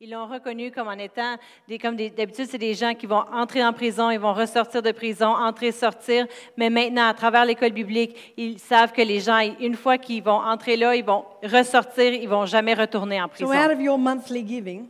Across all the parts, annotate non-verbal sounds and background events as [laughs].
Ils l'ont reconnu comme en étant des, comme d'habitude, c'est des gens qui vont entrer en prison, ils vont ressortir de prison, entrer, sortir. Mais maintenant, à travers l'école biblique, ils savent que les gens, une fois qu'ils vont entrer là, ils vont ressortir, ils vont jamais retourner en So prison. out of your monthly giving,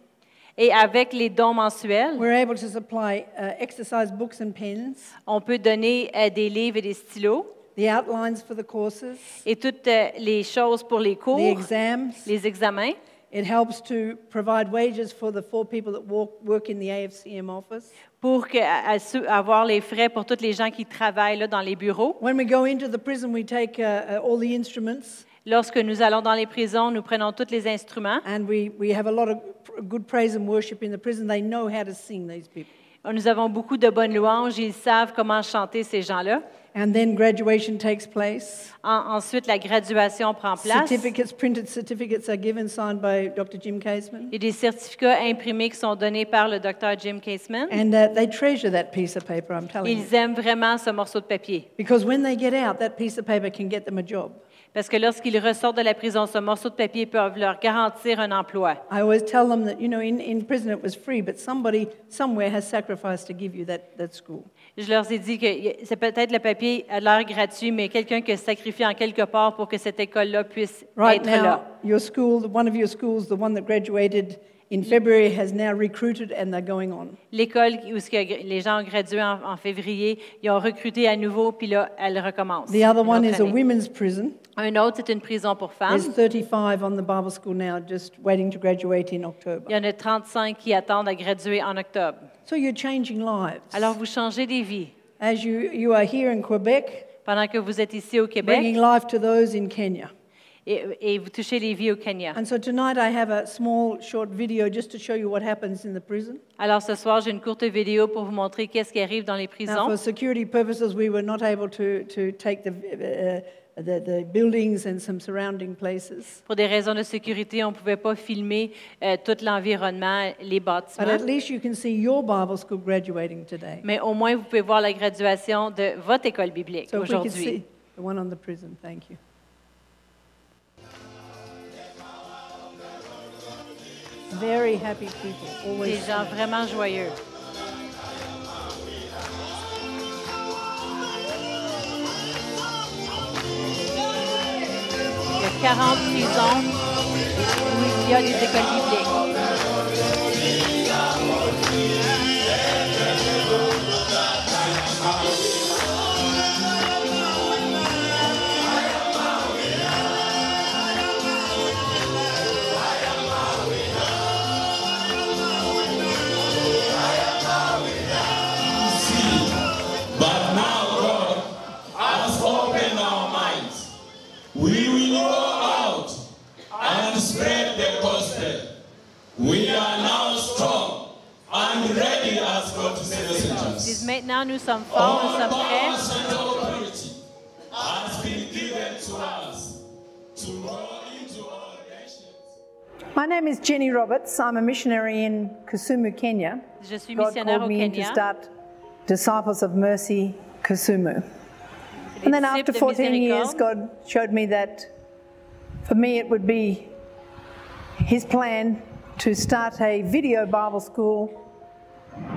Et avec les dons mensuels, we're able to supply uh, exercise books and pens, on peut donner euh, des livres et des stylos the outlines for the courses, et toutes euh, les choses pour les cours, the exams. les examens. It helps to provide wages for the four people that walk, work in the AFCM office. pour que- à- à avoir les frais pour tous les gens qui travaillent là, dans les bureaux. When we go into the prison, we take uh, uh, all the instruments Lorsque nous allons dans les prisons, nous prenons tous les instruments. and we, we have a lot of good praise and worship in the prison. They know how to sing, these people. Nous avons beaucoup de bonnes louanges. Ils savent comment chanter ces gens-là. And then graduation takes place. En- ensuite, la graduation prend place. Certificates, printed certificates are given, signed by Dr. Jim Caseman. Il y a des certificats imprimés qui sont donnés par le docteur Jim Caseman. And uh, they treasure that piece of paper, I'm telling you. Ils aiment vraiment ce morceau de papier. Because when they get out, that piece of paper can get them a job. Parce que lorsqu'ils ressortent de la prison, ce morceau de papier peut leur garantir un emploi. I always tell them that, you know, in, in prison it was free, but somebody somewhere has sacrificed to give you that, that school. Je leur ai dit que c'est peut-être le papier à l'air gratuit, mais quelqu'un qui a sacrifié en quelque part pour que cette école-là puisse Right être now, là. your school, one of your schools, the one that graduated in February, has now recruited and they're going on. L'école où ce que les gens ont gradué en, en février, ils ont recruté à nouveau, puis là, elle recommence. The other one is a année. women's prison. Un autre, c'est une prison pour femmes. There's 35 on the Bible school now, just waiting to graduate in October. Il y en a 35 qui attendent à graduer en octobre. So you're changing lives. Alors, vous changez des vies. As you, you are here in Quebec, Pendant que vous êtes ici au bringing Québec life to those in Kenya. et, et vous touchez les vies au Kenya. And so tonight I have a small, short video just to show you what happens in the prison. Alors, ce soir, j'ai une courte vidéo pour vous montrer qu'est-ce qui arrive dans les Now, prisons. for security purposes, we were not able to, to take the, uh, the, the buildings and some surrounding places. Pour des raisons de sécurité, on ne pouvait pas filmer euh, tout l'environnement, les But bâtiments. at least you can see your Bible school graduating today. Mais au moins, vous pouvez voir la graduation de votre école biblique So aujourd'hui. the one on the prison, thank you. Very happy people, Des gens vraiment joyeux. 40 prisons où il y a des écoles bibliques. Maintenant, nous sommes forts, nous All sommes prêts. and authority has been given to us to go into all nations. My name is Jenny Roberts. I'm a missionary in Kisumu, Kenya. Je suis God missionnaire called au me in to start Disciples of Mercy Kisumu. And then after 14 years. God showed me that for me it would be His plan to start a video Bible school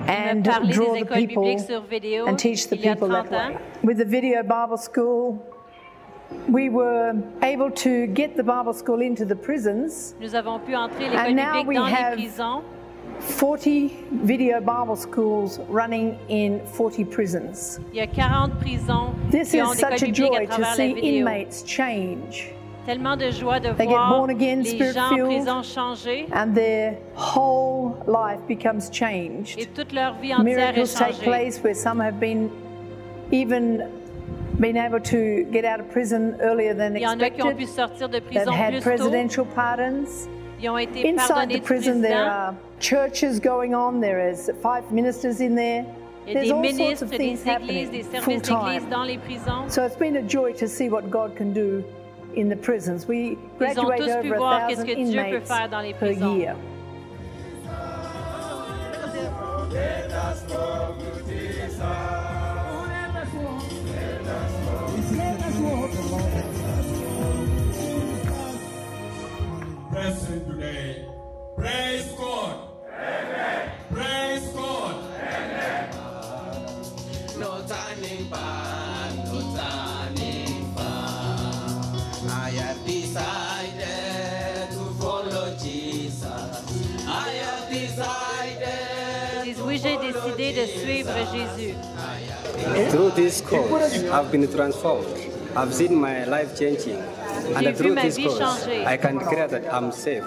and me parlait draw des the écoles people bibliques sur vidéo and teach the il y a people that 30 ans. way. With the video Bible school, we were able to get the Bible school into the prisons. Nous avons pu entrer l'école And now biblique we dans les have- prisons. 40 video Bible schools running in 40 prisons. Il y a 40 prisons This qui ont is des écoles such a bibliques à joy to travers la see vidéo. inmates change Tellement de joie de They get voir born again, les gens en spirit-filled. changer and their whole life becomes changed. et toute leur vie entière est Miracles take place where some have been even been able to get out of prison earlier than Il y en a qui ont pu expected. sortir de They've prison had plus tôt. presidential pardons. Ils ont été Inside the prison, there are churches going on. There is five ministers in there. Il y a There's des all sorts ministres, of des things églises, happening des full services d'église time. dans les prisons. So it's been a joy to see what God can do in the prisons. We graduate Ils ont tous pu voir qu'est-ce que Dieu peut faire dans les prisons. Present today. Praise God. Amen. Praise God. Amen. No turning back. De suivre Jésus. Through this course, I've been transformed. I've seen my life changing. And through this course, changer. I can declare that I'm saved.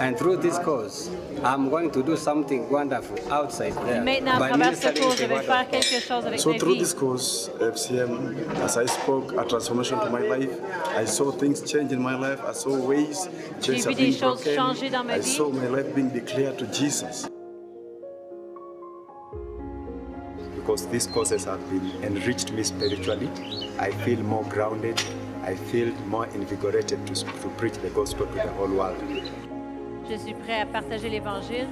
And through this course, I'm going to do something wonderful outside there. Maintenant, à by travers ce cours, je vais faire quelque chose avec So through vie. this course, FCM, as I spoke, a transformation to my life. I saw things change in my life. I saw ways chains vu are des choses broken. changer dans ma I saw my life being declared to Jesus. Because these courses have been enriched me spiritually. I feel more grounded. I feel more invigorated to, to preach the gospel to the whole world. Je suis prêt à partager l'Évangile.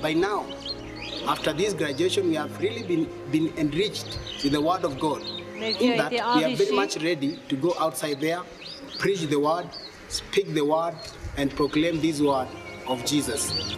By now, after this graduation, we have really been, been enriched with the Word of God. In that, we are very much ready to go outside there, preach the Word, speak the Word, and proclaim this Word of Jesus.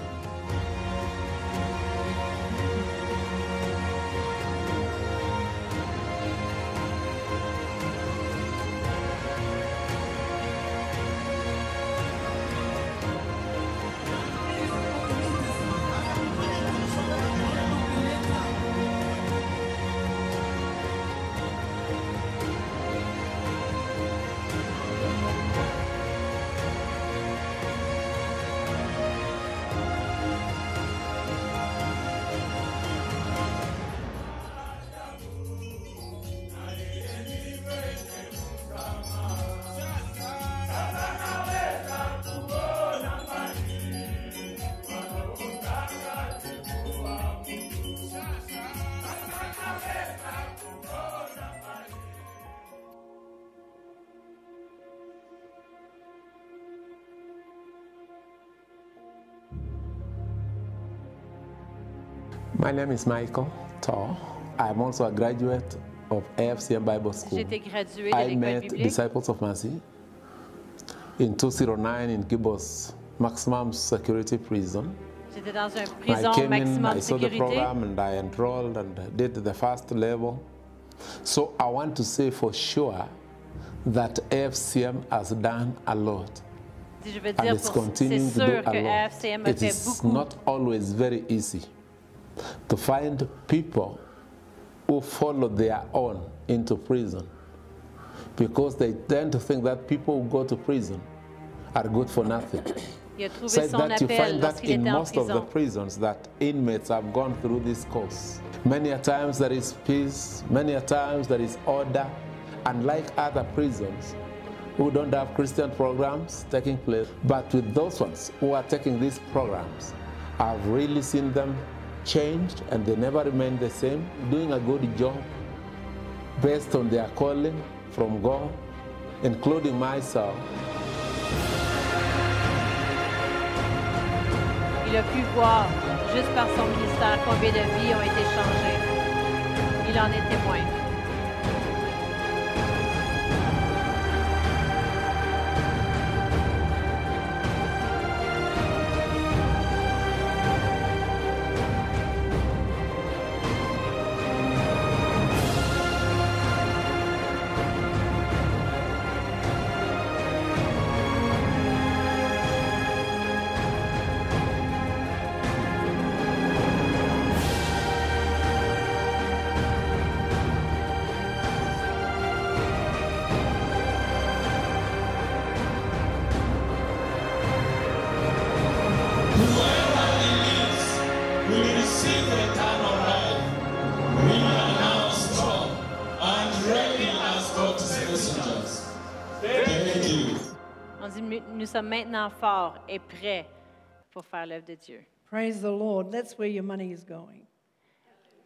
My name is Michael Tor. I'm also a graduate of AFCM Bible School. J'ai été de I met biblique. Disciples of Mercy in 209 in Gibos Maximum Security Prison. J'étais dans une I prison came in, maximum I saw the program, and I enrolled and did the first level. So I want to say for sure that AFCM has done a lot. Je veux and dire, it's c'est continuing to do sûr a que lot. AFCM a fait is beaucoup. not always very easy to find people who follow their own into prison because they tend to think that people who go to prison are good for nothing. [coughs] Said that you find that in most of the prisons that inmates have gone through this course. Many a times there is peace, many a times there is order, and like other prisons who don't have Christian programs taking place, but with those ones who are taking these programs, I've really seen them changed and they never remain the same, doing a good job based on their calling from God, including myself. Il a pu voir, juste par son ministère, combien de vies ont été changées. Il en est témoin. Nous- nous sommes maintenant forts et prêts pour faire l'œuvre de Dieu. Praise the Lord. That's where your money is going.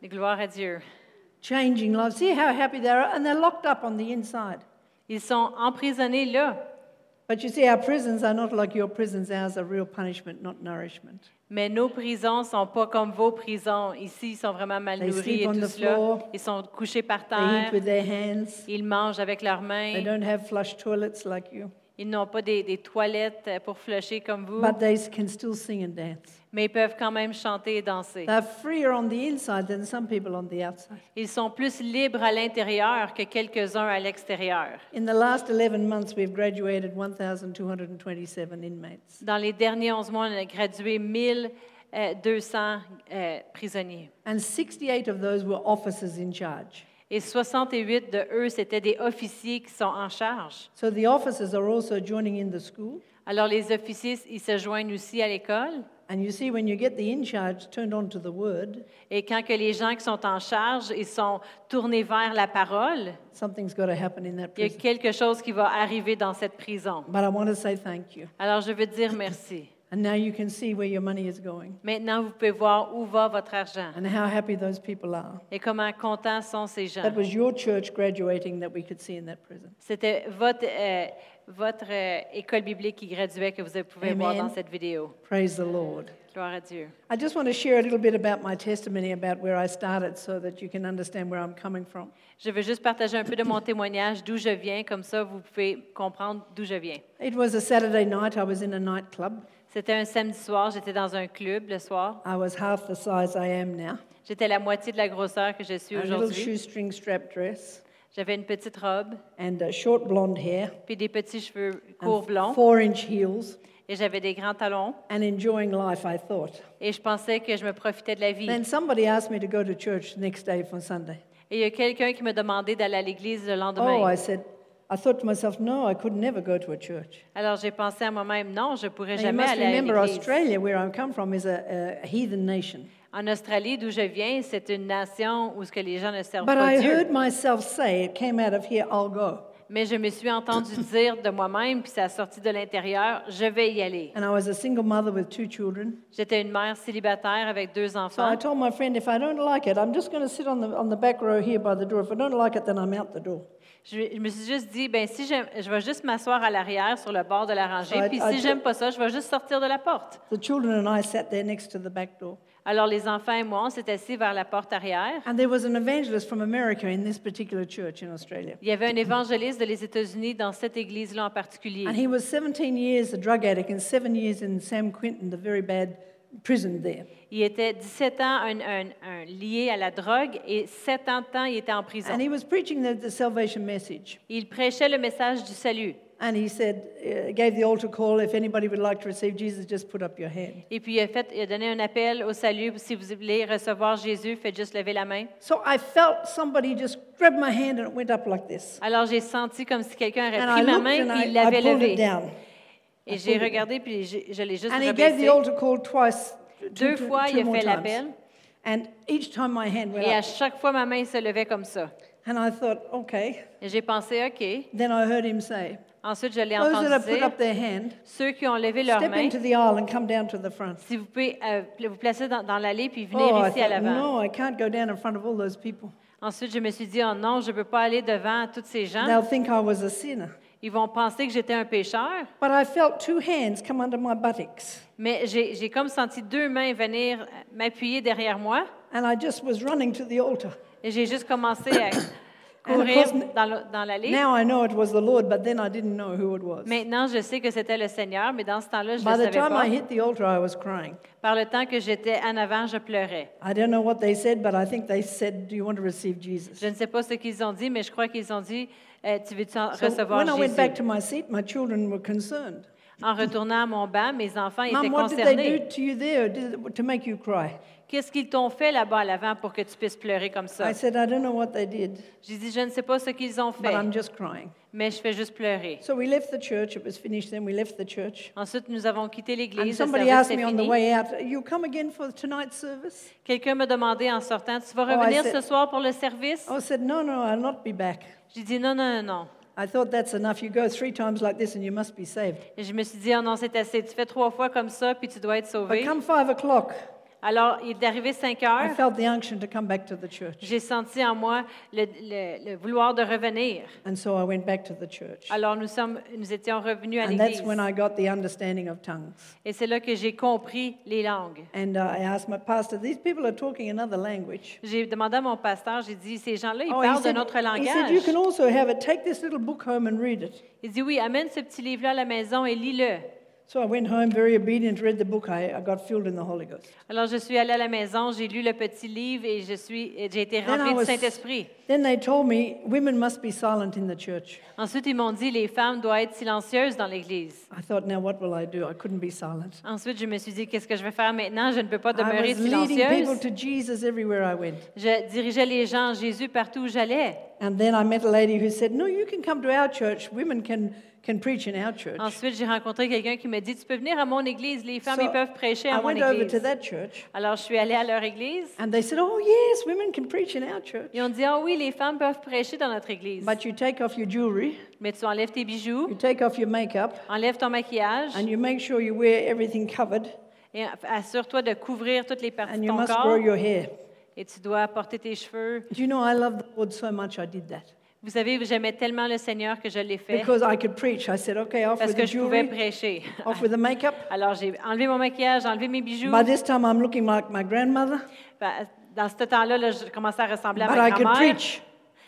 Et gloire à Dieu. Changing lives. See how happy they are, and they're locked up on the inside. Ils sont emprisonnés là, But you see, our prisons are not like your prisons. Ours are real punishment, not nourishment. mais nos prisons sont pas comme vos prisons. Ici, ils sont vraiment mal They nourris sleep et on tout the cela. floor. Ils sont couchés par They eat with their hands. Ils mangent avec leurs They mains. don't have flush toilets like you. Ils n'ont pas des, des toilettes euh, pour flusher comme vous, but they can still sing and dance. mais ils peuvent quand même chanter et danser. They're freer on the inside than some people on the outside. Ils sont plus libres à l'intérieur que quelques-uns à l'extérieur. In the last 11 months, we've graduated 1,227 inmates. Dans les derniers 11 mois, on a gradué 1200 euh, prisonniers. And 68 of those were officers in charge. Et 68 de eux, c'était des officiers qui sont en charge. So the officers are also joining in the school. Alors les officiers, ils se joignent aussi à l'école. And you see, when you get the in charge turned on to the word, Et quand que les gens qui sont en charge, ils sont tournés vers la parole, something's got to happen in that il y a quelque chose qui va arriver dans cette prison. But I want to say thank you. Alors je veux dire merci. And now you can see where your money is going Maintenant, vous pouvez voir où va votre argent and how happy those people are. et comment contents sont ces gens. That was your church graduating that we could see in that prison. C'était votre, euh, votre euh, école biblique qui graduait que vous pouvez voir Amen. dans cette vidéo. Praise the Lord. Gloire à Dieu. I just want to share a little bit about my testimony about where I started so that you can understand where I'm coming from. Je veux juste partager un peu de mon témoignage, d'où je viens, comme ça vous pouvez comprendre d'où je viens. It was a Saturday night. I was in a nightclub. C'était un samedi soir, j'étais dans un club le soir. I was half the size I am now. J'étais la moitié de la grosseur que je suis A little aujourd'hui. shoestring strap dress J'avais une petite robe, and uh, short blonde hair puis des petits cheveux and courts blonds, four inch heels et j'avais des grands talons. and enjoying life, I thought. Et je pensais que je me profitais de la vie. Then somebody asked me to go to church the next day for Sunday. Et il y a quelqu'un qui m'a demandé d'aller à l'église le Oh, lendemain. I said, I thought to myself, no, I could never go to a church. Alors j'ai pensé à moi-même, non, je pourrais you jamais must aller à remember, l'église. Australia, where I come from, is a, a heathen nation. En Australie, d'où je viens, c'est une nation où ce que les gens ne servent But pas I Dieu. heard myself say, it came out of here, I'll go. Mais je me suis entendu [coughs] dire de moi-même, puis ça a sorti de l'intérieur, je vais y aller. And I was a single mother with two children. J'étais une mère célibataire avec deux So I enfants. told my friend, if I don't like it, I'm just going to sit on the, on the back row here by the door. If I don't like it, then I'm out the door. Je, je me suis juste dit, ben si je vais juste m'asseoir à l'arrière sur le bord de la rangée, So puis I si j'aime pas ça, je vais juste sortir de la porte. The children and I sat there next to the back door. Alors les enfants et moi, on s'est assis vers la porte arrière. And there was an evangelist from America in this particular church in Australia. Il y avait un évangéliste de les États-Unis dans cette église-là en particulier. And he was 17 years a drug addict and seven years in Sam Quinton, the very bad prison there. Il était 17 ans un- un- un lié à la drogue et 7 ans de temps, il était en prison. And he was preaching the, the salvation message. Il prêchait le message du salut. And he said, uh, gave the altar call. If anybody would like to receive Jesus, just put up your hand. Et puis il a, fait, il a donné un appel au salut. Si vous voulez recevoir Jésus, faites juste lever la main. So I felt somebody just grab my hand and it went up like this. Alors j'ai senti comme si quelqu'un I pris ma main et il l'avait pulled it levé. down. Et j'ai regardé puis je l'ai juste And he gave the rebaissé. altar call twice. two- Deux two- fois, two il a fait l'appel. And each time my hand went Et à up. chaque fois, ma main se levait comme ça. And I thought, okay. Et j'ai pensé, OK. Then I heard him say, Ensuite, je l'ai entendu dire, up their hand, ceux qui ont levé leur main, into the aisle and come down to the front. si vous pouvez euh, vous placer dans, dans l'allée puis venir Oh, ici à l'avant. no. Ensuite, je me suis dit, oh non, je ne peux pas aller devant tous ces gens. They'll think I was a sinner. Ils vont penser que j'étais un pécheur. But I felt two hands come under my buttocks. Mais j'ai comme senti deux mains venir euh, m'appuyer derrière moi. And I just was running to the altar. Et j'ai juste commencé à [coughs] courir dans l'allée. Now I know it was the Lord, but then I didn't know who it was. Maintenant, je sais que c'était le Seigneur, mais dans ce temps-là, je ne By le the savais time pas. I hit the altar, I was crying. Par le temps que j'étais en avant, je pleurais. I don't know what they said, but I think they said, Do you want to receive Jesus? Je ne sais pas ce qu'ils ont dit, mais je crois qu'ils ont dit, tu veux-tu en- So recevoir when I went back to Jésus? my seat, my children were concerned. En retournant à mon banc, mes enfants étaient Mom, what did they do to you there to make you cry? Qu'est-ce qu'ils t'ont fait là-bas à l'avant pour que tu puisses pleurer comme ça? I said, I don't know what they did, J'ai dit, je ne sais pas ce qu'ils ont but fait, I'm just crying. mais je fais juste pleurer. So we left the church. It was finished then. We left the church. Ensuite, nous avons quitté And l'église. Le somebody service asked me était on the fini. way out, You come again for tonight's service? Quelqu'un m'a demandé en sortant, tu vas Oh, I revenir said- ce soir pour le service? I said, No, no, I'll not be back. J'ai dit, non, non, non, non. I thought that's enough. You go three times like this and you must be saved. Et je me suis dit, oh non, c'est assez. Tu fais trois fois comme ça, puis tu dois être But sauvé. come five o'clock, Alors, il est arrivé 5 I heures. felt the unction to come back to the church. J'ai senti en moi le, le- le vouloir de revenir. And so I went back to the church. Alors, nous, sommes, nous étions revenus à And that's l'église. when I got the understanding of tongues. Et c'est là que j'ai compris les langues. And uh, I asked my pastor, these people are talking another language. J'ai demandé à mon pasteur, j'ai dit, ces gens-là, ils Oh, he parlent he said, you langage. also have it. Take this little book home and read it. Il dit, oui, amène ce petit livre-là à la maison et lis-le. So I went home very obedient, read the book. I, I got filled in the Holy Ghost. Alors, je suis allée à la maison, j'ai lu le petit livre et je suis, j'ai été remplie du Saint-Esprit. Then they told me women must be silent in the church. Ensuite, ils m'ont dit, les femmes doivent être silencieuses dans l'Église. I thought, now what will I do? I couldn't be silent. Ensuite, je me suis dit, qu'est-ce que je vais faire maintenant? Je ne peux pas I demeurer silencieuse. to Jesus everywhere I went. Je dirigeais les gens en Jésus partout où j'allais. And then I met a lady who said, No, you can come to our church. Women can, can preach in our church. Ensuite, j'ai rencontré quelqu'un qui m'a dit, tu peux venir à mon église, les femmes, So ils peuvent prêcher I à mon went over to église. that church. Alors, je suis allée à leur église. And they said, Oh, yes, women can preach in our church. Ils ont dit, ah oui, les femmes peuvent prêcher dans notre église. But you take off your jewelry, Mais tu enlèves tes bijoux, you take off your makeup, enlève ton maquillage and you make sure you wear everything covered, et assure-toi de couvrir toutes les parties and de you ton must corps. grow your hair. Et tu dois porter tes cheveux. Do you know, I love the Lord so much I did that. Vous savez, j'aimais tellement le Seigneur que je l'ai fait Because I could preach. I said, Okay, off parce with que the je pouvais jewelry, prêcher. off with the makeup. Alors, j'ai enlevé mon maquillage, enlevé mes bijoux. By this time, I'm looking like my grandmother, Ben, Dans ce temps-là, là, je commençais à ressembler à but ma I could grand-mère. preach.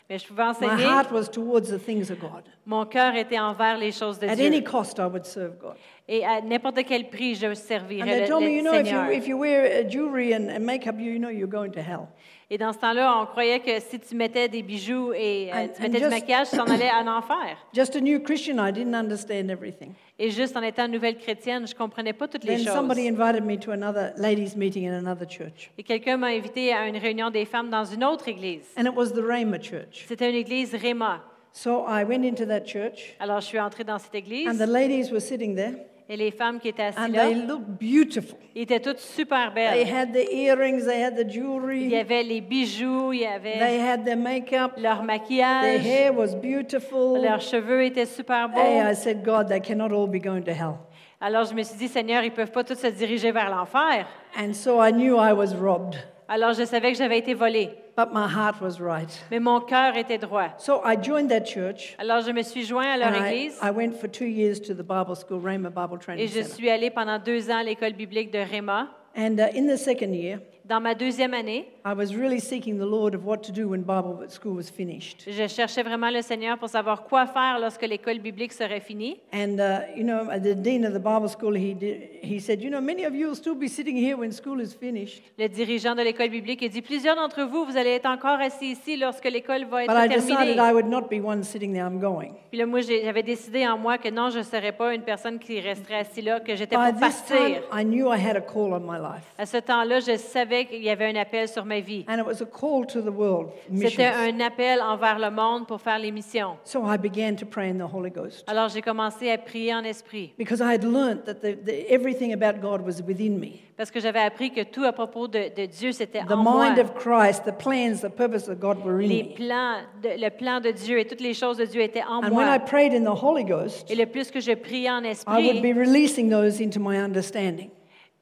Mais je pouvais My enseigner. heart was towards the things of God. Mon cœur était envers les choses de At any Dieu. cost, I would serve God. Et à n'importe quel prix, je And servirais they le, told me, le you know, if you, if you wear uh, jewelry and, and makeup, you know you're going to hell. Et dans ce temps-là, on croyait que si tu mettais des bijoux et euh, And- tu and mettais du just- maquillage, tu t'en allais en enfer. [coughs] Just a new Christian, I didn't understand everything. Et juste en étant nouvelle chrétienne, je ne comprenais pas toutes les Then choses. somebody invited me to another ladies' meeting in another church. Et quelqu'un m'a invité à une réunion des femmes dans une autre église. And it was the Rhema church. C'était une église Réma. So I went into that church, Alors, je suis entrée dans cette and église the ladies were sitting there, et les femmes qui étaient assises and là, they looked beautiful. ils étaient toutes super They belles. had the earrings, they had the Il y jewelry, avait les bijoux, il y they avait had their makeup, leur their maquillage, hair was beautiful. leurs cheveux étaient super beaux. Hey, I said, God, they cannot all be going to hell. Alors, je me suis dit, Seigneur, ils ne peuvent pas tous se diriger vers l'enfer. And so I knew I was robbed, Alors, je savais que j'avais été volée, but my heart was right. mais mon cœur était droit. So I joined that church. Alors, je me suis joint à leur And I, église I went for two years to the Bible school, Rhema Bible Training et je Center. suis allée pendant deux ans à l'école biblique de Réma. And uh, in the second year, Dans ma deuxième année, I was really seeking the Lord of what to do when Bible school was finished. je cherchais vraiment le Seigneur pour savoir quoi faire lorsque l'école biblique serait finie. And uh, you know, the dean of the Bible school, he did, he said, you know, many of you will still be sitting here when school is finished. Le dirigeant de l'école biblique a dit Plusieurs d'entre vous, vous allez être encore assis ici lorsque l'école va être But I decided terminée. I would not be one sitting there. I'm going. Puis là, moi, j'ai- j'avais décidé en moi que non, je ne serais pas une personne qui resterait assise là, que j'étais By pour this time, partir. I knew I had a call on my life, À ce temps-là, je savais qu'il y avait un appel sur ma vie. and it was a call to the world. C'était Missions. un appel envers le monde pour faire les missions. So I began to pray in the Holy Ghost Alors, j'ai commencé à prier en esprit because I had learned that the, the, everything about God was within me. parce que j'avais appris que tout à propos de, de Dieu, c'était The en moi. mind of Christ, the plans, the purpose of God were in Les me. plans, de- le plan de Dieu et toutes les choses de Dieu étaient en And when I moi. prayed in the Holy Ghost, Et le plus que je priais en I would be esprit, releasing those into my understanding,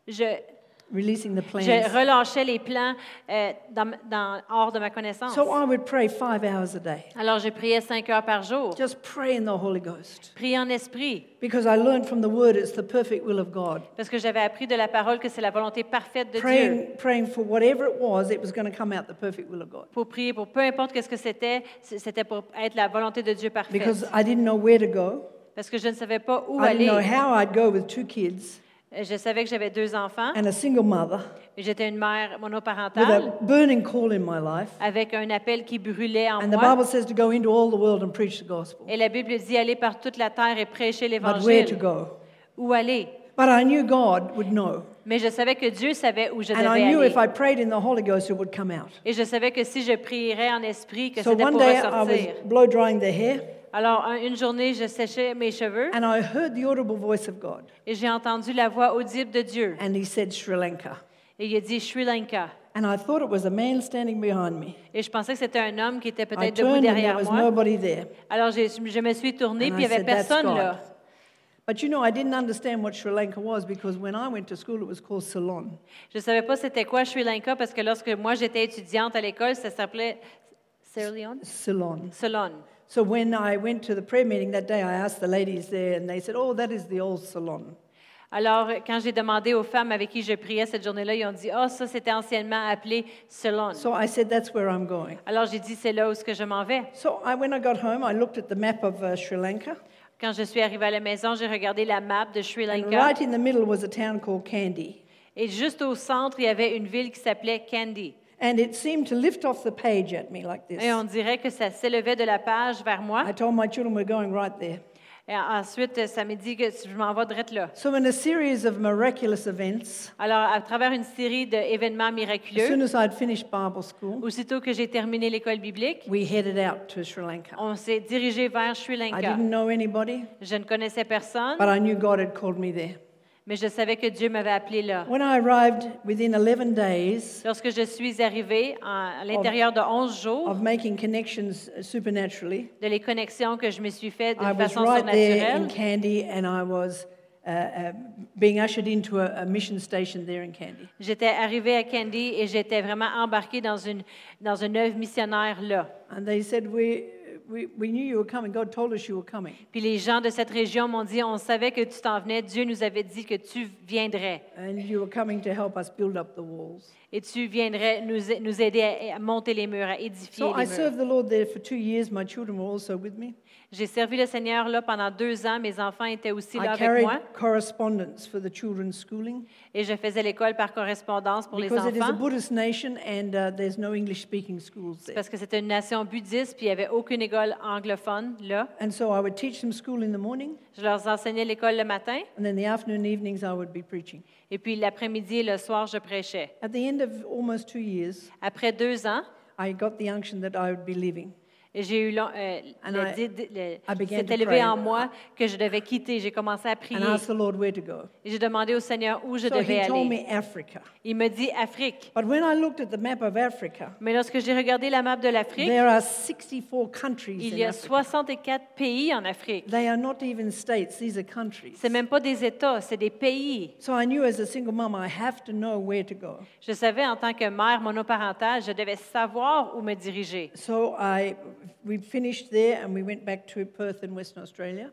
je, releasing the je plans. relâchais les plans euh, dans, dans- hors de ma connaissance. So I would pray five hours a day. Alors, je priais cinq heures par jour. Just pray in the Holy Ghost. En esprit. Because I learned from the Word it's the perfect will of God. Parce que j'avais appris de la parole que c'est la volonté parfaite de Dieu. Praying, praying for whatever it was, it was going to come out the perfect will of God. Pour prier pour peu importe qu'est-ce que c'était, c'était pour être la volonté de Dieu parfaite. Because I didn't know where to go. Parce que je ne savais pas où I didn't aller. know how I'd go with two kids Je savais que j'avais deux enfants. and a single mother J'étais une mère with monoparentale a burning call in my life. avec un appel qui brûlait en And the moi. Bible says to go into all the world and preach the gospel. Et la Bible dit aller par toute la terre et prêcher But where to l'Évangile. go? Où aller? But I knew God would know. Mais je savais que Dieu savait où je And devais aller. the. Et je savais que si je prierais en esprit, que So c'était pour day I was ressortir. blow drying their hair, Alors, un- une journée, je séchais mes cheveux and I heard the audible voice of God. et j'ai entendu la voix audible de Dieu. And he said, Sri Lanka. Et il a dit Sri Lanka. And I thought it was a man standing behind me. Et je pensais que c'était un homme qui était I peut-être debout turned and there derrière was moi. nobody there. Alors, j'ai- je me suis tournée, And puis il I n'y avait said, "That's personne God." là. But you know, I didn't understand what Sri Lanka was because when I went to school, it was called Ceylon. Je ne savais pas c'était quoi Sri Lanka parce que lorsque moi j'étais étudiante à l'école, ça s'appelait Sierra Leone? Ceylon. Ceylon. So when I went to the prayer meeting that day, I asked the ladies there, and they said, "Oh, that is the old Ceylon." Alors, quand j'ai demandé aux femmes avec qui je priais cette journée-là, ils ont dit, oh, ça, c'était anciennement appelé Ceylon. So I said, "That's where I'm going." Alors, j'ai dit, c'est là où est-ce que je m'en vais. So I, when I got home, I looked at the map of uh, Sri Lanka, Quand je suis arrivée à la maison, j'ai regardé la map de Sri and Lanka. right in the middle was a town called Kandy. Et juste au centre, il y avait une ville qui s'appelait Kandy. And it seemed to lift off the page at me like this. Et on dirait que ça s'élevait de la page vers moi. I told my children we're going right there. Et ensuite, ça me dit que je m'en vais direct là. So in a series of miraculous events, Alors, à travers une série d'événements as soon miraculeux, as I'd finished Bible school, aussitôt que j'ai terminé l'école biblique, we headed out to Sri Lanka. on s'est dirigé vers Sri I Lanka. didn't know anybody, Je ne connaissais personne, but I knew God had called me there. Mais je savais que Dieu m'avait appelé là. When I arrived within 11 days Lorsque je suis arrivée en- à l'intérieur de 11 jours, of making connections uh, supernaturally, de les connexions que je me suis faites I was façon right there in surnaturelle, Kandy and I was uh, uh, being ushered into a, a mission station there in Kandy. j'étais arrivée à Candy et j'étais vraiment embarquée dans une, dans une œuvre missionnaire là. And they said, we, we, we knew you were coming. God told us you were coming. Puis les gens de cette région m'ont dit, on savait que tu t'en venais, Dieu nous avait dit que tu viendrais. And you were coming to help us build up the walls. Et tu viendrais nous, nous aider à, à monter les murs, à édifier So I les served murs. the Lord there for two years. My children were also with me. J'ai servi le Seigneur là pendant deux ans. Mes enfants étaient aussi là I avec moi. correspondence for the children's schooling Et je faisais l'école par correspondance pour les because it is a enfants. Buddhist nation and uh, there's no English speaking schools there. Parce que c'était une nation bouddhiste, puis il n'y avait aucune école anglophone là. And so I would teach them school in the morning, Je leur enseignais l'école le matin, and then the afternoon evenings I would be preaching. et puis l'après-midi et le soir, je prêchais. At the end of almost two years, Après deux ans, I got the unction that I would be leaving. J'ai eu euh, c'est élevé en moi que je devais quitter. J'ai commencé à prier. Et j'ai demandé au Seigneur où je So devais aller. me. Il me dit Afrique. But when I looked at the map of Africa, Mais lorsque j'ai regardé la map de l'Afrique, there are 64 countries il y a Africa. 64 pays en Afrique. They are not even states, these are countries. C'est même pas des États, c'est des pays. So I knew as a single mom, I have to know where to go. Je savais en tant que mère monoparentale, je devais savoir où me diriger. So I, we finished there and we went back to Perth in Western Australia.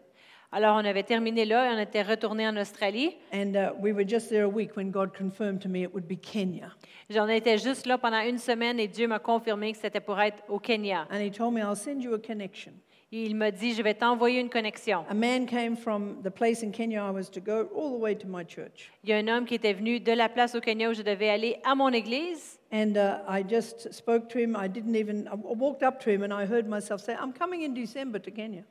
Alors, on avait terminé là et on était retourné en Australie. And uh, we were just there a week when God confirmed to me it would be Kenya. J'en étais juste là pendant une semaine et Dieu m'a confirmé que c'était pour être au Kenya. And He told me, I'll send you a connection. Et il m'a dit, je vais t'envoyer une connexion. A man came from the place in Kenya I was to go all the way to my church. Il y a un homme qui était venu de la place au Kenya où je devais aller à mon église. And uh, I just spoke to him. I didn't even, I walked up to him and I heard myself say, I'm coming in December to Kenya.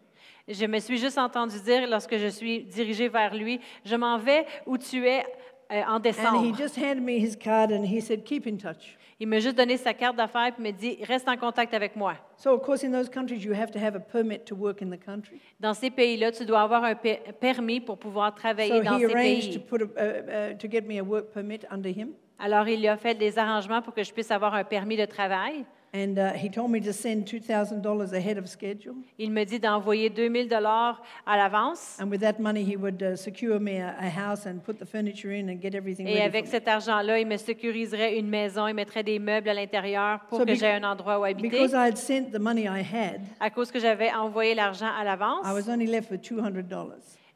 Je me suis juste entendu dire lorsque je suis dirigée vers lui, je m'en vais où tu es euh, en And he décembre. just handed me his card and he said, Keep in touch. Il m'a juste donné sa carte d'affaires et me dit, reste en contact avec moi. So, of course, in those countries, you have to have a permit to work in the country. Dans ces pays-là, tu dois avoir un pe- permis pour pouvoir travailler So dans he ces to, pays. put a, uh, uh, to get me a work permit under him. Alors, il a fait des arrangements pour que je puisse avoir un permis de travail. And uh, he told me to send $2,000 ahead of schedule. Il me dit d'envoyer 2000 dollars à l'avance. And with that money, he would uh, secure me a, a house and put the furniture in and get everything Et ready avec for cet argent-là, il me sécuriserait une maison, il mettrait des meubles à l'intérieur pour So que j'aie un endroit où habiter. Because I had sent the money I had, À cause que j'avais envoyé l'argent à l'avance, I was only left with $200.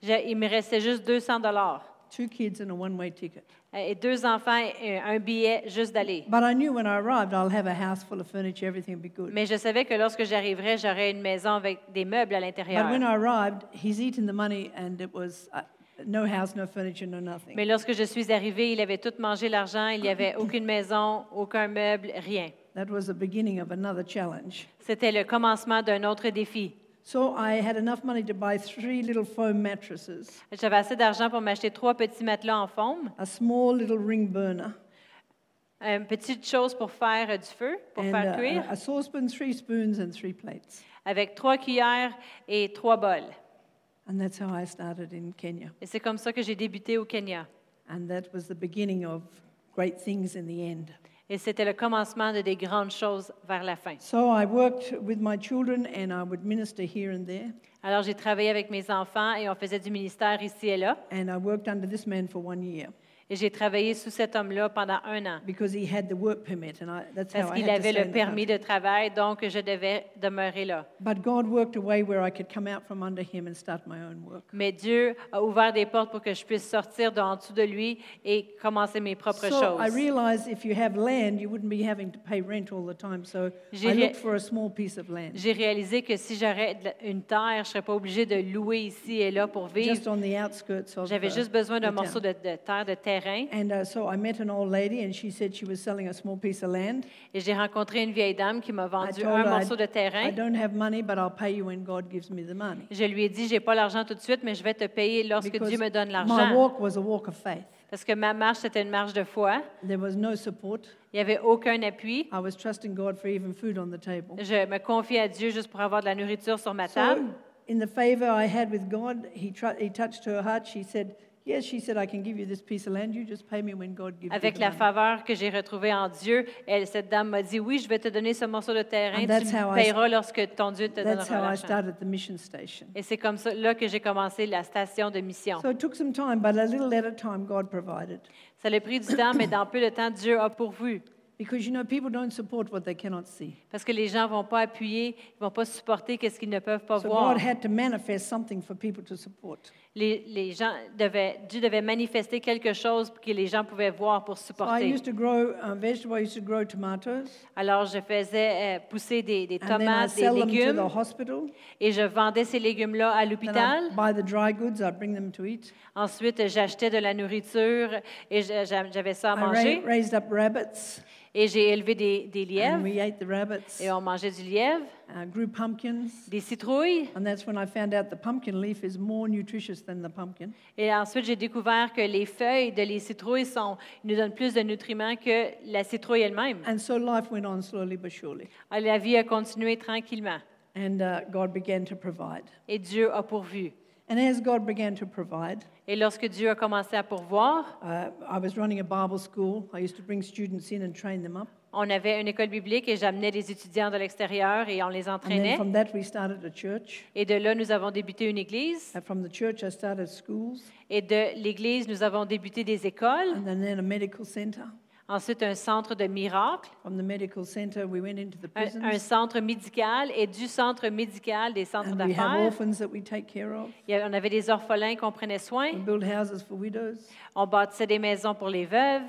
je- il me restait juste 200 dollars. Two kids and a one-way ticket. Et deux enfants et un billet juste d'aller. But I knew when I arrived, I'll have a house full of furniture, everything will be good. Mais je savais que lorsque j'arriverais, j'aurais une maison avec des meubles à l'intérieur. But when I arrived, he's eaten the money and it was uh, no house, no furniture, no nothing. Mais lorsque je suis arrivée, il avait tout mangé l'argent, il n'y avait [coughs] aucune maison, aucun meuble, rien. That was the beginning of another challenge. C'était le commencement d'un autre défi. So I had enough money to buy three little foam mattresses, J'avais assez d'argent pour m'acheter trois petits matelas en forme, a small little ring burner, une petite chose pour faire euh, du feu, pour and faire cuire, a, a saucepan, three spoons, and three plates. avec trois cuillères et trois bols. And that's how I started in Kenya. Et c'est comme ça que j'ai débuté au Kenya. And that was the beginning of great things in the end. Et c'était le commencement de des grandes choses vers la fin. So I worked with my children and I would minister here and there. Alors j'ai travaillé avec mes enfants et on faisait du ministère ici et là. And I worked under this man for one year Et j'ai travaillé sous cet homme-là pendant un an. because he had the work permit, and I, that's how Parce I qu'il had to avait stay in le the permis country. de travail, donc je devais demeurer là. But God worked a way where I could come out from under him and start my own work. Mais Dieu a ouvert des portes pour que je puisse sortir d'en dessous de lui et commencer mes propres So I choses. realized if you have land, you wouldn't be having to pay rent all the time. So J'ai I ré- looked for a small piece of land, J'ai réalisé que si j'aurais de la- une terre, je ne serais pas obligée de louer ici et là pour just vivre. on the outskirts of J'avais uh, juste besoin d'un the morceau town. de, de terre, de terrain. And uh, so I met an old lady, and she said she was selling a small piece of land. Et j'ai rencontré une vieille dame qui m'a I vendu un her morceau de terrain. I don't have money, but I'll pay you when God gives me the money. Je lui ai dit, j'ai pas l'argent tout de suite, mais je vais te payer lorsque Because Dieu me donne my l'argent. walk was a walk of faith. Parce que ma marche, c'était une marche de foi. There was no support. Il n'y avait aucun appui. I was trusting God for even food on the table. Je me confiais à Dieu juste pour avoir de la nourriture sur ma So, table. in the favor I had with God, he, he touched her heart. She said, Yes, she said, I can give you this piece of land. You just pay me when God gives Avec you la faveur que j'ai retrouvée en Dieu, elle, cette dame m'a dit, oui, je vais te donner ce morceau de terrain, And tu that's how me I- payeras lorsque ton Dieu te That's donnera how I l'argent. started the mission station. Et c'est comme ça là que j'ai commencé la station de mission. So it took some time, but a little at a time, God provided. Ça a pris du temps, mais dans peu de temps, Dieu a pourvu. Because, you know, people don't support what they cannot see. Parce que les gens ne vont pas appuyer, ils ne vont pas supporter qu'est-ce qu'ils ne peuvent pas So voir. God had to manifest something for people to support. Les, les gens devaient, Dieu devait manifester quelque chose que les gens pouvaient voir pour supporter. um. Alors, je faisais euh, pousser des, des tomates, des légumes, et je vendais ces légumes-là à l'hôpital. Ensuite, j'achetais de la nourriture et j'avais ça à manger. Et j'ai élevé des, des lièvres we ate the rabbits. et on mangeait du lièvre, Uh, grew pumpkins, des citrouilles. and that's when I found out the pumpkin leaf is more nutritious than the pumpkin. Et ensuite, j'ai découvert que les feuilles de les citrouilles sont, nous donnent plus de nutriments que la citrouille elle-même. And so life went on slowly but surely, Alors, La vie a continué tranquillement and uh, God began to provide. et Dieu a pourvu. And as God began to provide, Et lorsque Dieu a commencé à pourvoir, uh, I was running a Bible school. I used to bring students in and train them up. On avait une école biblique et j'amenais des étudiants de l'extérieur et on les And then entraînait. from that, we started a church. Et de là, nous avons débuté une église. And from the church, I started schools, Et de l'église, nous avons débuté des écoles. and then, a medical center. Ensuite, un centre de miracles, From the medical center, we went into the un, un prisons. centre médical et du centre médical, des centres And we have d'affaires. orphans that we take care of. Il y a- On avait des orphelins qu'on prenait soin. We build houses for widows. On bâtissait des maisons pour les veuves.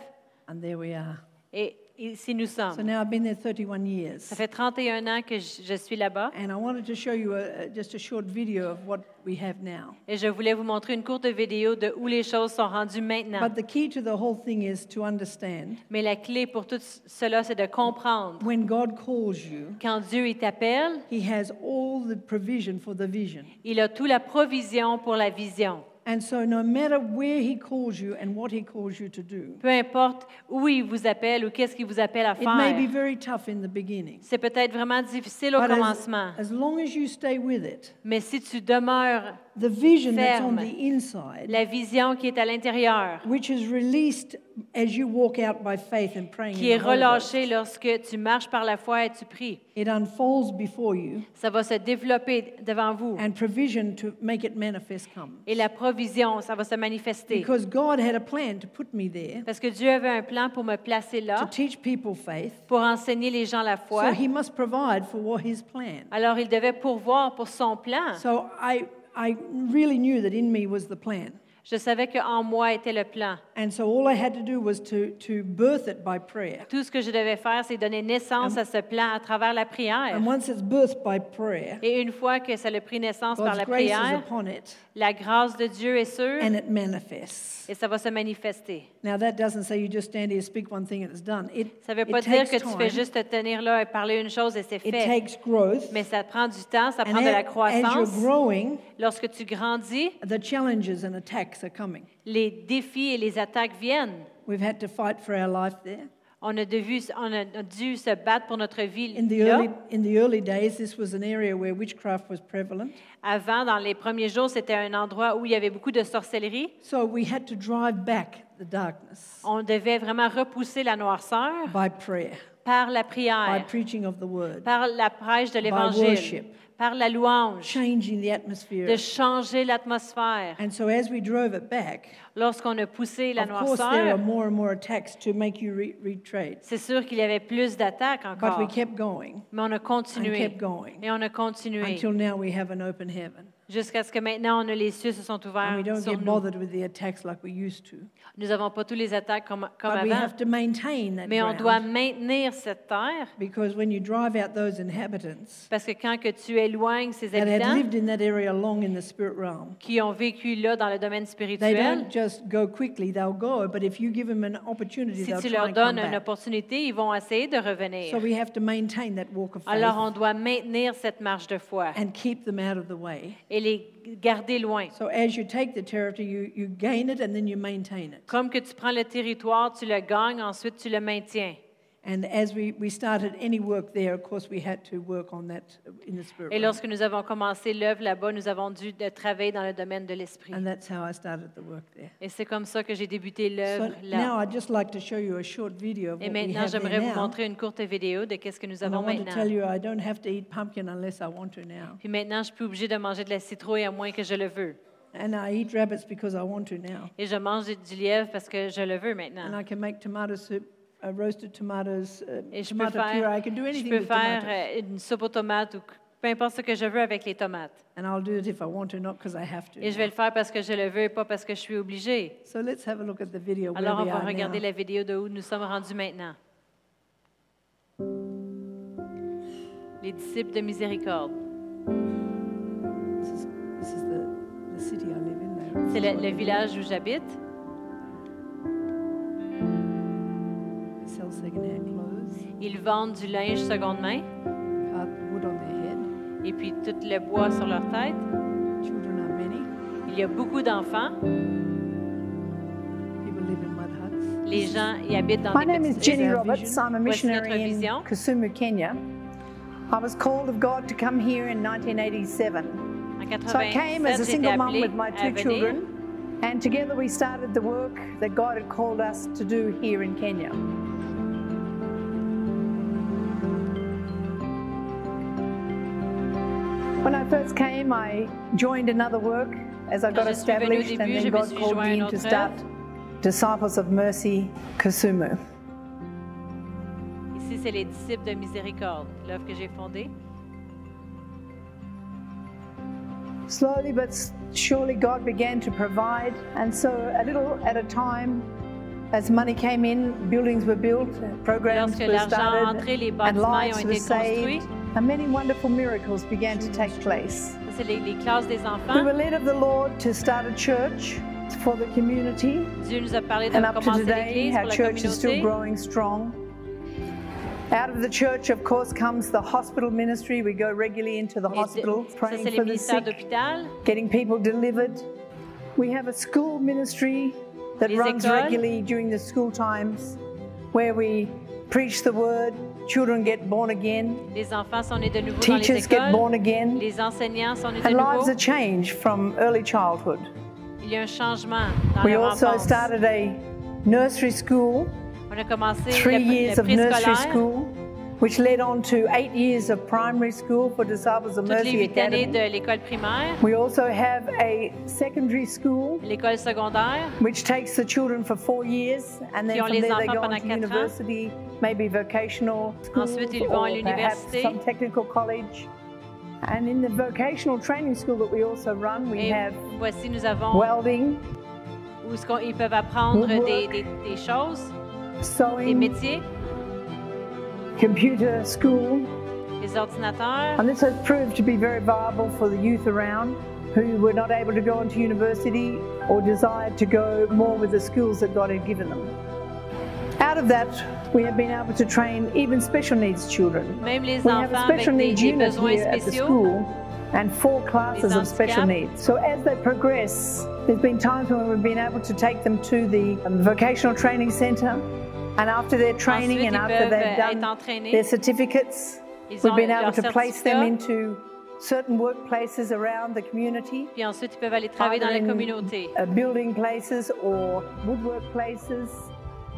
And there we are. Et ici nous So sommes. now I've been there 31 years. Ça fait 31 ans que je, je suis là-bas. And I wanted to show you a, a- just a short video of what we have now. Et je voulais vous montrer une courte vidéo de où les choses sont rendues maintenant. But the key to the whole thing is to understand Mais la clé pour tout cela, c'est de comprendre. when God calls you, Quand Dieu il t'appelle, He has all the provision for the vision. il a toute la provision pour la vision. And so, no matter where He calls you and what He calls you to do, Peu importe où il vous appelle ou qu'est-ce qu'il vous appelle à it may be very tough in the beginning. C'est peut-être vraiment difficile au But as, commencement. as long as you stay with it, Mais si tu demeures the vision that's on Ferme. the inside, la vision qui est à l'intérieur, which is released as you walk out by faith and praying, qui in est the Holy Ghost, relâchée lorsque tu marches par la foi et tu pries, it unfolds before you, ça va se développer devant vous. and provision to make it manifest comes. Et la provision, ça va se manifester. Because God had a plan to put me there Parce que Dieu avait un plan pour me placer to là, teach people faith. pour enseigner les gens la So foi. He must provide for what His plan. Alors il devait pourvoir pour son plan. So I, I really knew that in me was the plan. Je savais qu'en moi était le plan. And so all I had to do was to, to birth it by prayer. Tout ce que je devais faire, c'est donner naissance à ce plan à travers la prière. And once it's birthed by prayer, Et une fois que ça a pris naissance par God's la grace is prière, upon it la grâce de Dieu est sûre and it manifests. et ça va se manifester. Now, that doesn't say you just stand here, speak one thing, and it's done. It, Ça ne veut it pas dire takes que tu fais time, juste te tenir là et parler une chose et c'est it fait. takes growth. Mais ça prend du temps, ça And prend de la as, as you're croissance. growing, Lorsque tu grandis, the challenges and attacks are coming. les défis et les attaques viennent. We've had to fight for our life there. On a, dû, on a dû se battre pour notre vie. In the, là. early, in the early days, this was an area where witchcraft was prevalent. Avant, dans les premiers jours, c'était un endroit où il y avait beaucoup de sorcellerie. So we had to drive back the darkness On devait vraiment repousser la noirceur by prayer, par la by prière, preaching of the word, par la prêche de worship. Par la louange, changing the atmosphere. de changer l'atmosphère. And so as we drove it back, Lorsqu'on a poussé la of course there noirceur, more and more attacks to make you re- c'est sûr qu'il y avait plus d'attaques But encore. we kept going Mais on a and continué. kept going Et on a continué. until now we have an open heaven. Jusqu'à ce que maintenant, on a les cieux se sont And ouverts we don't sur get nous. bothered with the attacks like we used to. Nous n'avons pas tous les attaques comme, comme But we avant. have to maintain that Mais on doit ground maintenir cette terre because when you drive out those inhabitants parce que quand que tu éloignes ces that had habitants lived in that area long in the spirit realm, qui ont vécu là dans le domaine they spirituel, don't just go quickly, they'll go, but if you give them an opportunity, si they'll tu try leur and come donnes une back. opportunité, ils vont essayer de revenir. So we have to maintain that walk of faith Alors on doit maintenir cette marche de foi and keep them out of the way. Et les garder loin. So as you take the territory, you, you gain it and then you maintain it. Comme que tu prends le territoire, tu le gagnes, ensuite tu le maintiens. And as we, we started any work there, of course, we had to work on that in the spirit Et lorsque nous avons commencé l'œuvre là-bas, nous avons dû travailler dans le domaine de l'esprit. And that's how I started the work there. Et c'est comme ça que j'ai débuté So l'œuvre now là. I'd just like to show you a short video of Et maintenant, j'aimerais vous montrer une courte vidéo de qu'est-ce que nous And I avons want to tell maintenant. you I don't have to eat pumpkin unless I want to now. Puis maintenant, je suis obligée de manger de la citrouille à moins que je le veux. And I eat rabbits because I want to now. Et je mange du lièvre parce que je le veux And maintenant. I can make tomato soup, uh, roasted tomatoes, uh, Et je peux tomato puree. faire, I can do je anything peux with faire tomatoes. euh, une soupe aux tomates ou peu importe ce que je veux avec les tomates. And I'll do it if I want to, not because I have to. Et je vais le faire parce que je le veux et pas parce que je suis obligée. So let's have a look at the video where Alors, on we va are regarder now. la vidéo de où nous sommes rendus maintenant. Les disciples de miséricorde. This is, this is the, the city I live in there. C'est le, le village où j'habite. Sell second-hand clothes, Ils vendent du linge seconde main cut wood on their head. et puis tout le bois sur leur tête. Children are many. Il y a beaucoup d'enfants. People live in mud huts. Les gens y habitent dans My des name is petites Jenny maisons. Roberts. I'm a Voici notre missionary in vision. Kisumu, Kenya. I was called of God to come here in 1987. En So I came as a 87, j'étais single mom appelée with my à two venir. children, and together we started the work that God had called us to do here in Kenya. When I first came, I joined another work as I got Quand je suis venue au established, and début, then God called me in to start Disciples of Mercy Kisumu. Ici, c'est les disciples de miséricorde, l'œuvre que j'ai fondée. Slowly but surely, God began to provide, and so a little at a time, as money came in, buildings were built, programs Lorsque were started, entrait, and lives were saved, and many wonderful miracles began to take place. C'est les, les classes des We were led of the Lord to start a church for the community, Dieu nous a parlé de and up to today, our church is still growing strong. Out of the church, of course, comes the hospital ministry. We go regularly into the hospital, praying for the sick. getting people delivered. We have a school ministry that runs regularly during the school times where we preach the word, children get born again, Les enfants sont nés de nouveau dans les teachers get born again, Les enseignants sont nés de and lives nouveau. are changed from early childhood. Il y a un changement dans We leur also enfance. started a nursery school, On a commencé three le, years le of nursery school, which led on to eight years of primary school for Disciples of Toutes les Mercy huit années Academy. de l'école primaire, We also have a secondary school l'école secondaire, which takes the children for four years, and then from les there they go on to quatre ans. university, maybe vocational schools, Ensuite, ils vont à or perhaps some technical college. And in the vocational training school that we also run, we et have voici nous avons welding, où ils peuvent apprendre des, des- des choses, des sewing, métiers, computer school, les ordinateurs. and this has proved to be very viable for the youth around who were not able to go on to university or desired to go more with the skills that God had given them. Out of that, we have been able to train even special needs children. Même les We have a special needs unit here at the school and four classes of special needs. So as they progress, there's been times when we've been able to take them to the um, vocational training centre and after their training Ensuite, and after they've done their certificates, we've been able to place them into certain workplaces around the community, Puis ensuite, ils peuvent aller travailler dans la communauté. uh, building places or woodwork places,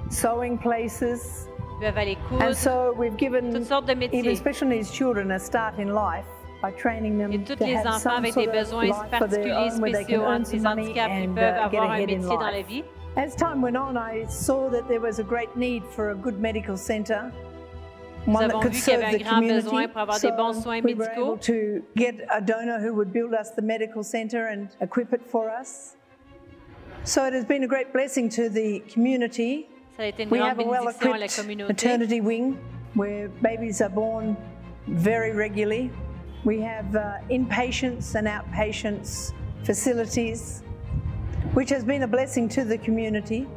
sewing places. Ils peuvent aller And so we've given toutes sortes de métiers. even special needs children a start in life by training them Et tous to les have enfants some avec sort des of besoins life for their particuliers, own where they can spéciaux, earn some des money handicaps, ils and peuvent get avoir un ahead in métier dans la life. vie. As time went on, I saw that there was a great need for a good medical centre. Nous One that avons could vu qu'il y serve avait the un grand community. besoin pour avoir des bons soins we were médicaux. able to get a donor who would build us the medical centre and equip it for us. So it has been a great blessing to the community. Ça a été une We grande have a well bénédiction à la equipped communauté. maternity wing where babies are born very regularly. We have uh, inpatients and outpatients facilities, which has been a blessing to the community.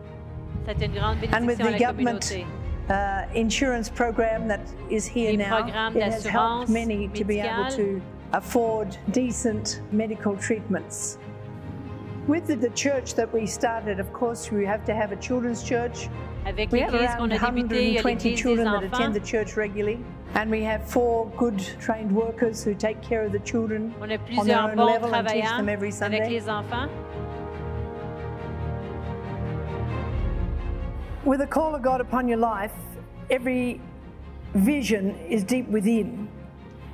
Ça a été une grande And with the government uh, insurance program that is here Les now, it has helped many to be able to afford decent medical treatments. With the, the church that we started, of course, we have to have a children's church. Avec We have around qu'on a débuté, il y a 120 children that attend the church regularly, and we have four good trained workers who take care of the children On their own level and teach them every Sunday. With a call of God upon your life, every vision is deep within.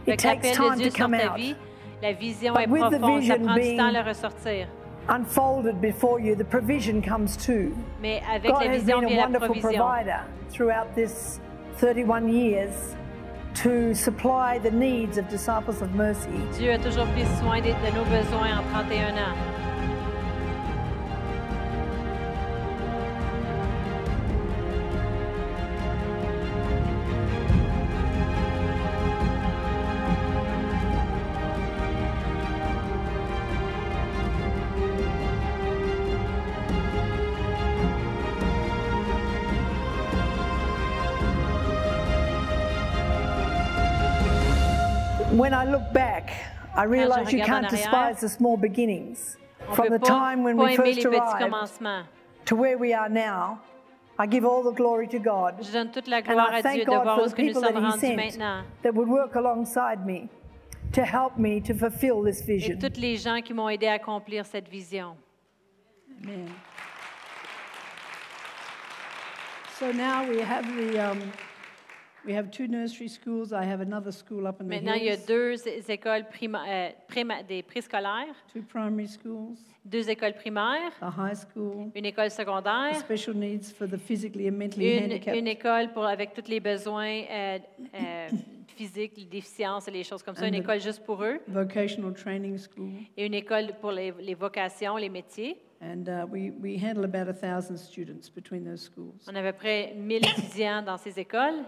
It takes time to come out. vie, la vision But est with the profonde, ça vision prend du being- temps à la ressortir. Unfolded before you, the provision comes too. Mais avec God la has been a wonderful provider throughout this 31 years to supply the needs of disciples of mercy. Dieu a toujours pris soin de, de nos besoins en 31 ans. When I look back, I realize you can't despise the small beginnings. From the time when we first les petits arrived to where we are now, I give all the glory to God. Je donne toute la And gloire I à Dieu thank de God voir for où the que nous people sommes that He rendus sent maintenant. that would work alongside me to help me to fulfill this Et vision. toutes les gens qui m'ont aidé à accomplir cette vision. Amen. So now we have the um, we have two nursery schools. I have another school up in the Maintenant, il y a hills, deux é- écoles prima- euh, prima- des préscolaires, two primary schools, deux écoles primaires, a high school, une école secondaire, special needs for the physically and mentally une, handicapped, une école pour, avec tous les besoins euh, euh, physiques, les déficiences et les choses comme ça, And une the- école juste pour eux, vocational training school, et une école pour les, les vocations, les métiers. and uh, we, we handle about a thousand students between those schools. On a à peu près 1000 étudiants dans ces écoles.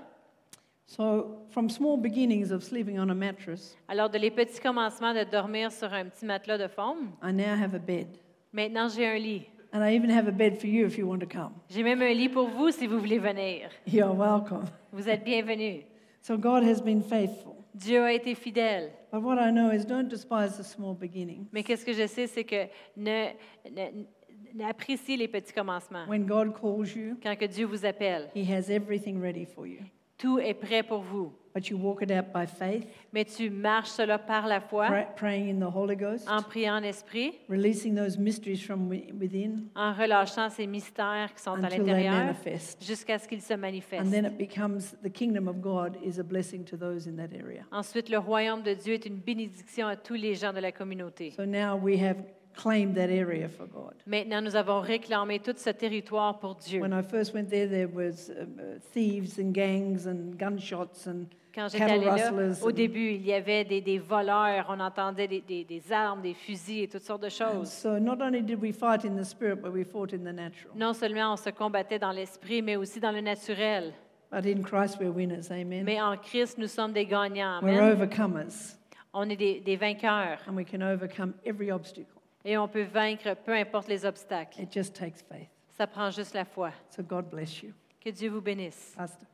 So from small beginnings of sleeping on a mattress, Alors, de les petits commencements de dormir sur un petit matelas de foam, I now have a bed, maintenant j'ai un lit. and I even have a bed for you if you want to come. J'ai même un lit pour vous si vous voulez venir. You're welcome. Vous êtes bienvenus. So God has been faithful. Dieu a été fidèle. But what I know is don't despise the small beginning. Mais qu'est-ce que je sais, c'est que ne, ne- n'appréciez les petits commencements. When God calls you, Quand que Dieu vous appelle, He has everything ready for you. Tout est prêt pour vous. But you walk it out by faith, Mais tu marches cela par la foi, pray, praying in the Holy Ghost, en priant en esprit, releasing those mysteries from wi- within en relâchant ces mystères qui sont à until they l'intérieur, manifest. jusqu'à ce qu'ils se And manifestent. then it becomes the kingdom of God is a blessing to those in that area. Ensuite, le royaume de Dieu est une bénédiction à tous les gens de la communauté. So now we have claimed that area for God. Maintenant, nous avons réclamé tout ce territoire pour Dieu. When I first went there, there was um, uh, thieves and gangs and gunshots and Quand j'étais cattle allée là, rustlers. au and- début, il y avait des, des voleurs, on entendait des, des- des armes, des fusils et toutes sortes de choses. so not only did we fight in the spirit, but we fought in the natural. Non seulement on se combattait dans l'esprit, mais aussi dans le naturel. But in Christ we're winners, amen. Mais en Christ, nous sommes des gagnants. We're overcomers, On est des, des vainqueurs and we can overcome every obstacle. Et on peut vaincre peu importe les obstacles. It just takes faith. Ça prend juste la foi. So God bless you, Que Dieu vous bénisse. Pastor.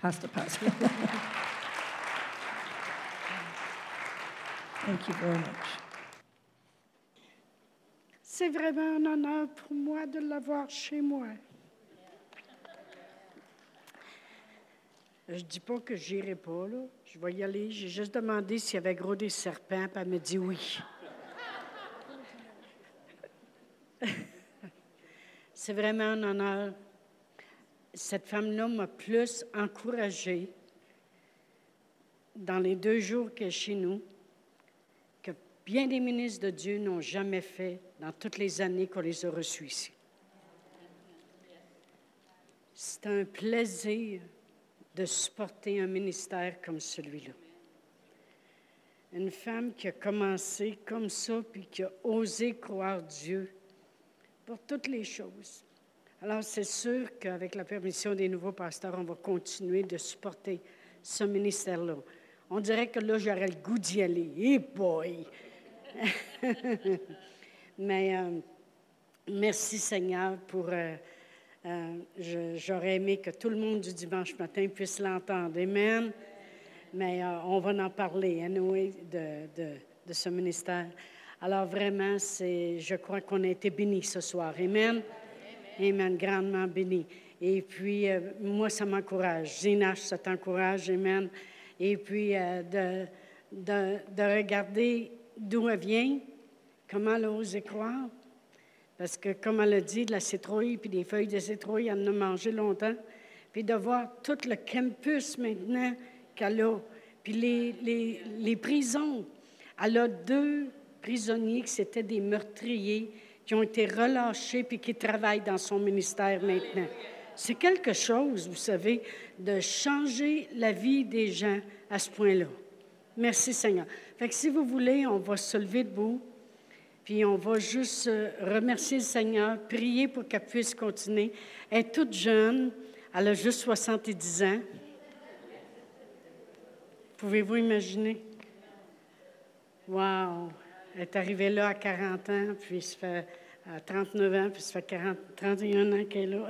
Pastor, Pastor. [laughs] Thank you very much. C'est vraiment un honneur pour moi de l'avoir chez moi. Je dis pas que j'irai pas, là. Je vais y aller. J'ai juste demandé s'il y avait gros des serpents, puis elle me dit oui. C'est vraiment un honneur. Cette femme-là m'a plus encouragée dans les deux jours qu'elle est chez nous que bien des ministres de Dieu n'ont jamais fait dans toutes les années qu'on les a reçus ici. C'est un plaisir de supporter un ministère comme celui-là. Une femme qui a commencé comme ça, puis qui a osé croire Dieu pour toutes les choses. Alors, c'est sûr qu'avec la permission des nouveaux pasteurs, on va continuer de supporter ce ministère-là. On dirait que là, j'aurais le goût d'y aller. Boy! [laughs] Mais euh, merci Seigneur pour... Euh, euh, j'aurais aimé que tout le monde du dimanche matin puisse l'entendre. Amen. Mais on va en parler, anyway, de, de ce ministère. Alors vraiment, c'est, je crois qu'on a été bénis ce soir. Amen. Amen. Grandement bénis. Et puis, euh, moi, ça m'encourage. Zinache, ça t'encourage. Amen. Et puis, euh, de, de, de, regarder d'où elle vient, comment elle ose croire. Parce que, comme elle a dit, de la citrouille, puis des feuilles de citrouille, elle en a mangé longtemps. Puis de voir tout le campus maintenant qu'elle a, puis les, les, les prisons. Elle a deux prisonniers qui c'était des meurtriers qui ont été relâchés puis qui travaillent dans son ministère maintenant. C'est quelque chose, vous savez, de changer la vie des gens à ce point-là. Merci Seigneur. Fait que si vous voulez, on va se lever debout, puis on va juste euh, remercier le Seigneur, prier pour qu'elle puisse continuer. Elle est toute jeune, elle a juste 70 ans. Pouvez-vous imaginer? Wow! Est arrivée là à 40 ans, puis ça fait à 39 ans, puis ça fait 40, 31 ans qu'elle est là.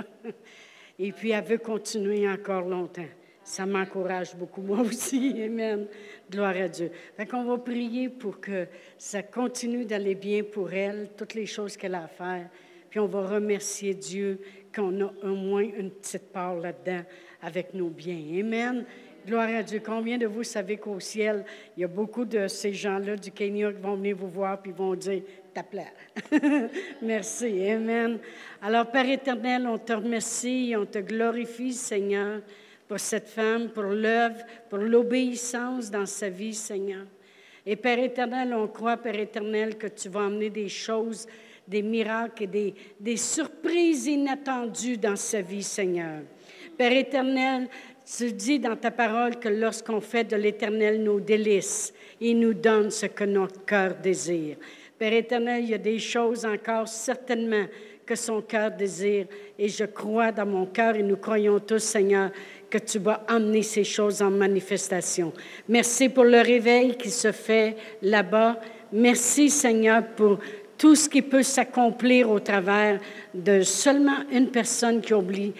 Et puis, elle veut continuer encore longtemps. Ça m'encourage beaucoup, moi aussi. Amen. Gloire à Dieu. Fait qu'on va prier pour que ça continue d'aller bien pour elle, toutes les choses qu'elle a à faire. Puis on va remercier Dieu qu'on a au moins une petite part là-dedans avec nos biens. Amen. Gloire à Dieu. Combien de vous savez qu'au ciel, il y a beaucoup de ces gens-là du Kenya qui vont venir vous voir puis vont dire Ta [laughs] Merci. Amen. Alors, Père éternel, on te remercie, on te glorifie, Seigneur, pour cette femme, pour l'œuvre, pour l'obéissance dans sa vie, Seigneur. Et Père éternel, on croit, Père éternel, que tu vas emmener des choses, des miracles et des surprises inattendues dans sa vie, Seigneur. Père éternel, tu dis dans ta parole que lorsqu'on fait de l'Éternel nos délices, il nous donne ce que notre cœur désire. Père éternel, il y a des choses encore certainement que son cœur désire. Et je crois dans mon cœur, et nous croyons tous, Seigneur, que tu vas emmener ces choses en manifestation. Merci pour le réveil qui se fait là-bas. Merci, Seigneur, pour tout ce qui peut s'accomplir au travers de seulement une personne qui oublie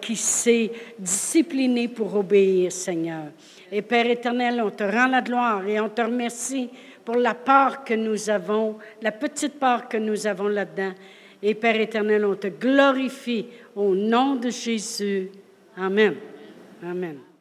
qui s'est discipliné pour obéir, Seigneur. Et Père éternel, on te rend la gloire et on te remercie pour la part que nous avons, la petite part que nous avons là-dedans. Et Père éternel, on te glorifie au nom de Jésus. Amen. Amen.